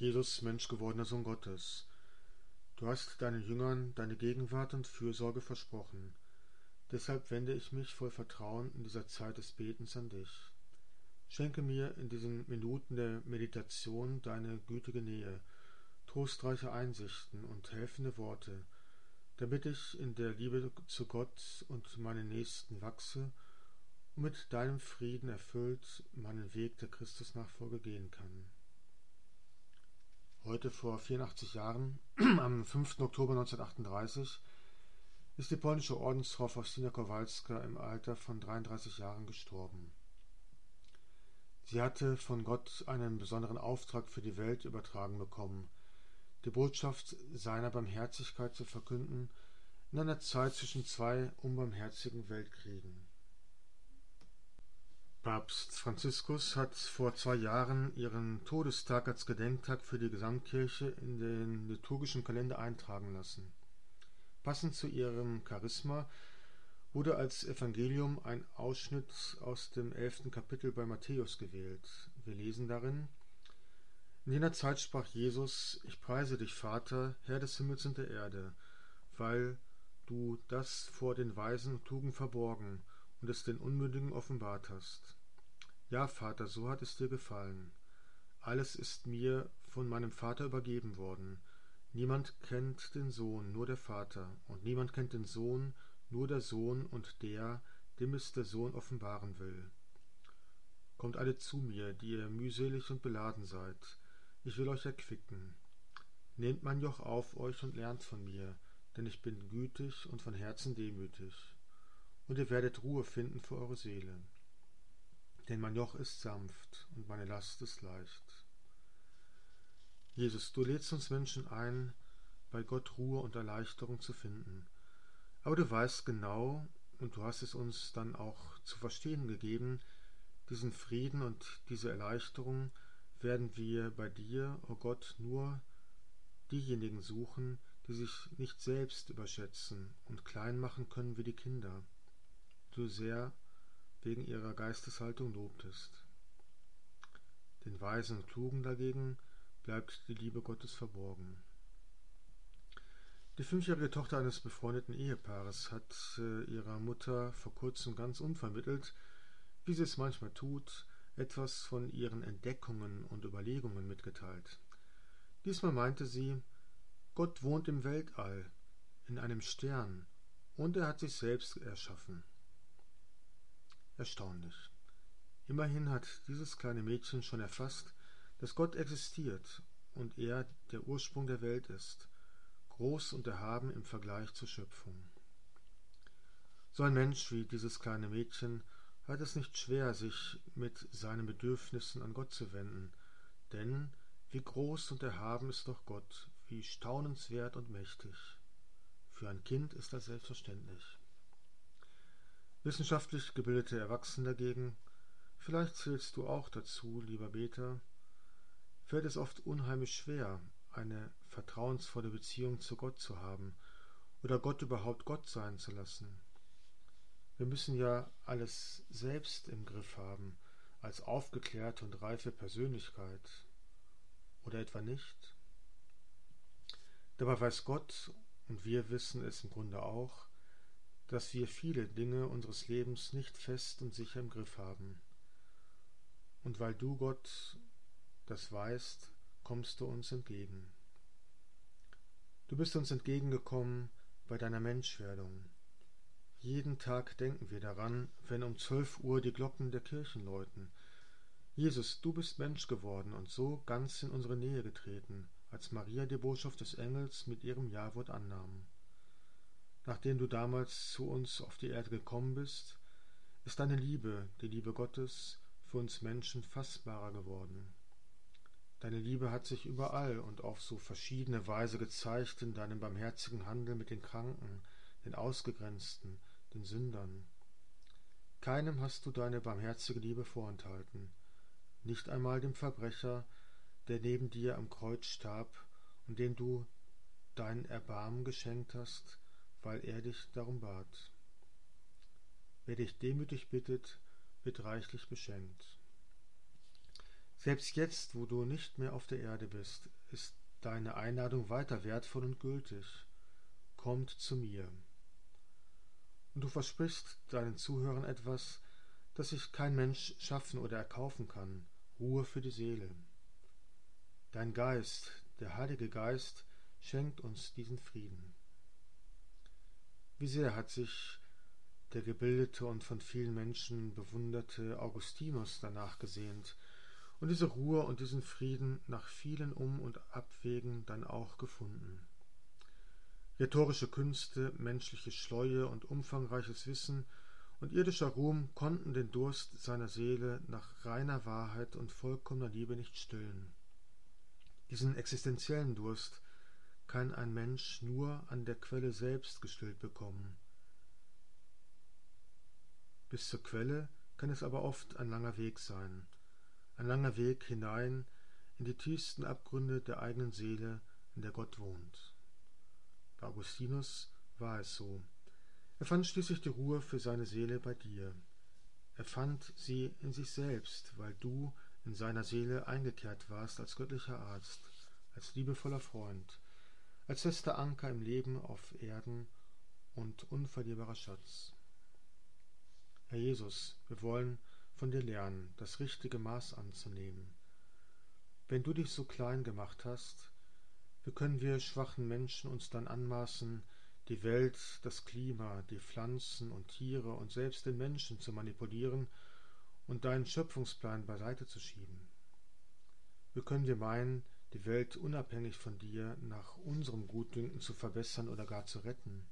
Jesus, menschgewordener Sohn Gottes, du hast deinen Jüngern deine Gegenwart und Fürsorge versprochen. Deshalb wende ich mich voll Vertrauen in dieser Zeit des Betens an dich. Schenke mir in diesen Minuten der Meditation deine gütige Nähe, trostreiche Einsichten und helfende Worte, damit ich in der Liebe zu Gott und meinen Nächsten wachse und mit deinem Frieden erfüllt meinen Weg der Christusnachfolge gehen kann. Heute vor 84 Jahren, am 5. Oktober 1938, ist die polnische Ordensfrau Faustina Kowalska im Alter von 33 Jahren gestorben. Sie hatte von Gott einen besonderen Auftrag für die Welt übertragen bekommen, die Botschaft seiner Barmherzigkeit zu verkünden in einer Zeit zwischen zwei unbarmherzigen Weltkriegen. Papst Franziskus hat vor zwei Jahren ihren Todestag als Gedenktag für die Gesamtkirche in den liturgischen Kalender eintragen lassen. Passend zu ihrem Charisma wurde als Evangelium ein Ausschnitt aus dem elften Kapitel bei Matthäus gewählt. Wir lesen darin In jener Zeit sprach Jesus, ich preise dich, Vater, Herr des Himmels und der Erde, weil du das vor den Weisen und Tugen verborgen und es den Unmündigen offenbart hast. Ja, Vater, so hat es dir gefallen. Alles ist mir von meinem Vater übergeben worden. Niemand kennt den Sohn, nur der Vater, und niemand kennt den Sohn, nur der Sohn und der, dem es der Sohn offenbaren will. Kommt alle zu mir, die ihr mühselig und beladen seid, ich will euch erquicken. Nehmt mein Joch auf euch und lernt von mir, denn ich bin gütig und von Herzen demütig, und ihr werdet Ruhe finden für eure Seele. Denn mein Joch ist sanft und meine Last ist leicht. Jesus, du lädst uns Menschen ein, bei Gott Ruhe und Erleichterung zu finden, aber du weißt genau, und du hast es uns dann auch zu verstehen gegeben, diesen Frieden und diese Erleichterung werden wir bei dir, o oh Gott, nur diejenigen suchen, die sich nicht selbst überschätzen und klein machen können wie die Kinder, du sehr wegen ihrer Geisteshaltung lobtest. Den Weisen und Klugen dagegen bleibt die Liebe Gottes verborgen. Die fünfjährige Tochter eines befreundeten Ehepaares hat äh, ihrer Mutter vor kurzem ganz unvermittelt, wie sie es manchmal tut, etwas von ihren Entdeckungen und Überlegungen mitgeteilt. Diesmal meinte sie, Gott wohnt im Weltall, in einem Stern, und er hat sich selbst erschaffen. Erstaunlich. Immerhin hat dieses kleine Mädchen schon erfasst, dass Gott existiert und er der Ursprung der Welt ist groß und erhaben im Vergleich zur Schöpfung. So ein Mensch wie dieses kleine Mädchen hat es nicht schwer, sich mit seinen Bedürfnissen an Gott zu wenden, denn wie groß und erhaben ist doch Gott, wie staunenswert und mächtig. Für ein Kind ist das selbstverständlich. Wissenschaftlich gebildete Erwachsene dagegen, vielleicht zählst du auch dazu, lieber Beter, fällt es oft unheimlich schwer, eine vertrauensvolle Beziehung zu Gott zu haben oder Gott überhaupt Gott sein zu lassen. Wir müssen ja alles selbst im Griff haben, als aufgeklärte und reife Persönlichkeit. Oder etwa nicht? Dabei weiß Gott, und wir wissen es im Grunde auch, dass wir viele Dinge unseres Lebens nicht fest und sicher im Griff haben. Und weil du Gott das weißt, kommst du uns entgegen. Du bist uns entgegengekommen bei deiner Menschwerdung. Jeden Tag denken wir daran, wenn um zwölf Uhr die Glocken der Kirchen läuten. Jesus, du bist Mensch geworden und so ganz in unsere Nähe getreten, als Maria die Botschaft des Engels mit ihrem Jawort annahm. Nachdem du damals zu uns auf die Erde gekommen bist, ist deine Liebe, die Liebe Gottes, für uns Menschen fassbarer geworden. Deine Liebe hat sich überall und auf so verschiedene Weise gezeigt in deinem barmherzigen Handel mit den Kranken, den Ausgegrenzten, den Sündern. Keinem hast du deine barmherzige Liebe vorenthalten, nicht einmal dem Verbrecher, der neben dir am Kreuz starb und dem du dein Erbarmen geschenkt hast, weil er dich darum bat. Wer dich demütig bittet, wird reichlich beschenkt. Selbst jetzt, wo du nicht mehr auf der Erde bist, ist deine Einladung weiter wertvoll und gültig. Kommt zu mir. Und du versprichst deinen Zuhörern etwas, das sich kein Mensch schaffen oder erkaufen kann, Ruhe für die Seele. Dein Geist, der Heilige Geist, schenkt uns diesen Frieden. Wie sehr hat sich der gebildete und von vielen Menschen bewunderte Augustinus danach gesehnt und diese Ruhe und diesen Frieden nach vielen Um- und Abwägen dann auch gefunden. Rhetorische Künste, menschliche Schleue und umfangreiches Wissen und irdischer Ruhm konnten den Durst seiner Seele nach reiner Wahrheit und vollkommener Liebe nicht stillen. Diesen existenziellen Durst kann ein Mensch nur an der Quelle selbst gestillt bekommen. Bis zur Quelle kann es aber oft ein langer Weg sein, ein langer Weg hinein in die tiefsten Abgründe der eigenen Seele, in der Gott wohnt. Bei Augustinus war es so. Er fand schließlich die Ruhe für seine Seele bei dir. Er fand sie in sich selbst, weil du in seiner Seele eingekehrt warst als göttlicher Arzt, als liebevoller Freund, als fester Anker im Leben auf Erden und unverlierbarer Schatz. Herr Jesus, wir wollen von dir lernen, das richtige Maß anzunehmen. Wenn du dich so klein gemacht hast, wie können wir schwachen Menschen uns dann anmaßen, die Welt, das Klima, die Pflanzen und Tiere und selbst den Menschen zu manipulieren und deinen Schöpfungsplan beiseite zu schieben? Wie können wir meinen, die Welt unabhängig von dir nach unserem Gutdünken zu verbessern oder gar zu retten?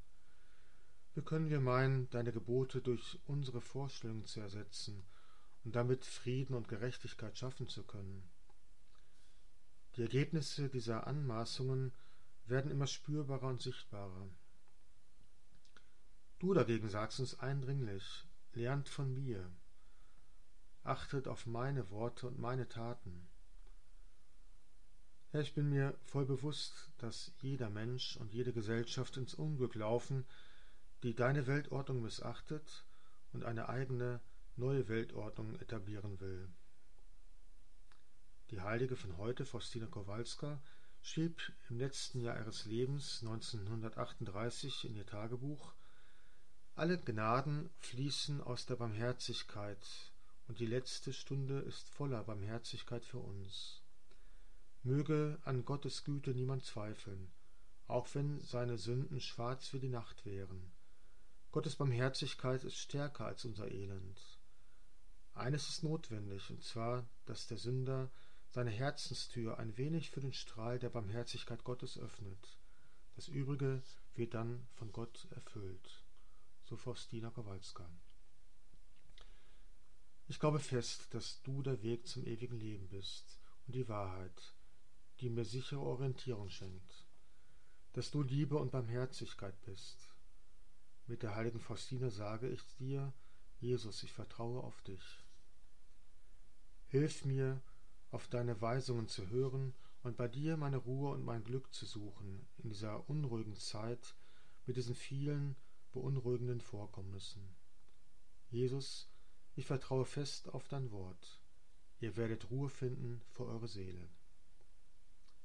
Wie können wir meinen, deine Gebote durch unsere Vorstellungen zu ersetzen und damit Frieden und Gerechtigkeit schaffen zu können? Die Ergebnisse dieser Anmaßungen werden immer spürbarer und sichtbarer. Du dagegen sagst uns eindringlich, lernt von mir, achtet auf meine Worte und meine Taten. Herr, ich bin mir voll bewusst, dass jeder Mensch und jede Gesellschaft ins Unglück laufen, die deine Weltordnung missachtet und eine eigene neue Weltordnung etablieren will. Die Heilige von heute, Faustina Kowalska, schrieb im letzten Jahr ihres Lebens 1938 in ihr Tagebuch Alle Gnaden fließen aus der Barmherzigkeit, und die letzte Stunde ist voller Barmherzigkeit für uns. Möge an Gottes Güte niemand zweifeln, auch wenn seine Sünden schwarz wie die Nacht wären. Gottes Barmherzigkeit ist stärker als unser Elend. Eines ist notwendig, und zwar, dass der Sünder seine Herzenstür ein wenig für den Strahl der Barmherzigkeit Gottes öffnet. Das Übrige wird dann von Gott erfüllt. So Faustina Kowalska. Ich glaube fest, dass du der Weg zum ewigen Leben bist und die Wahrheit, die mir sichere Orientierung schenkt, dass du Liebe und Barmherzigkeit bist. Mit der heiligen Faustina sage ich dir, Jesus, ich vertraue auf dich. Hilf mir, auf deine Weisungen zu hören und bei dir meine Ruhe und mein Glück zu suchen in dieser unruhigen Zeit mit diesen vielen beunruhigenden Vorkommnissen. Jesus, ich vertraue fest auf dein Wort. Ihr werdet Ruhe finden für eure Seele.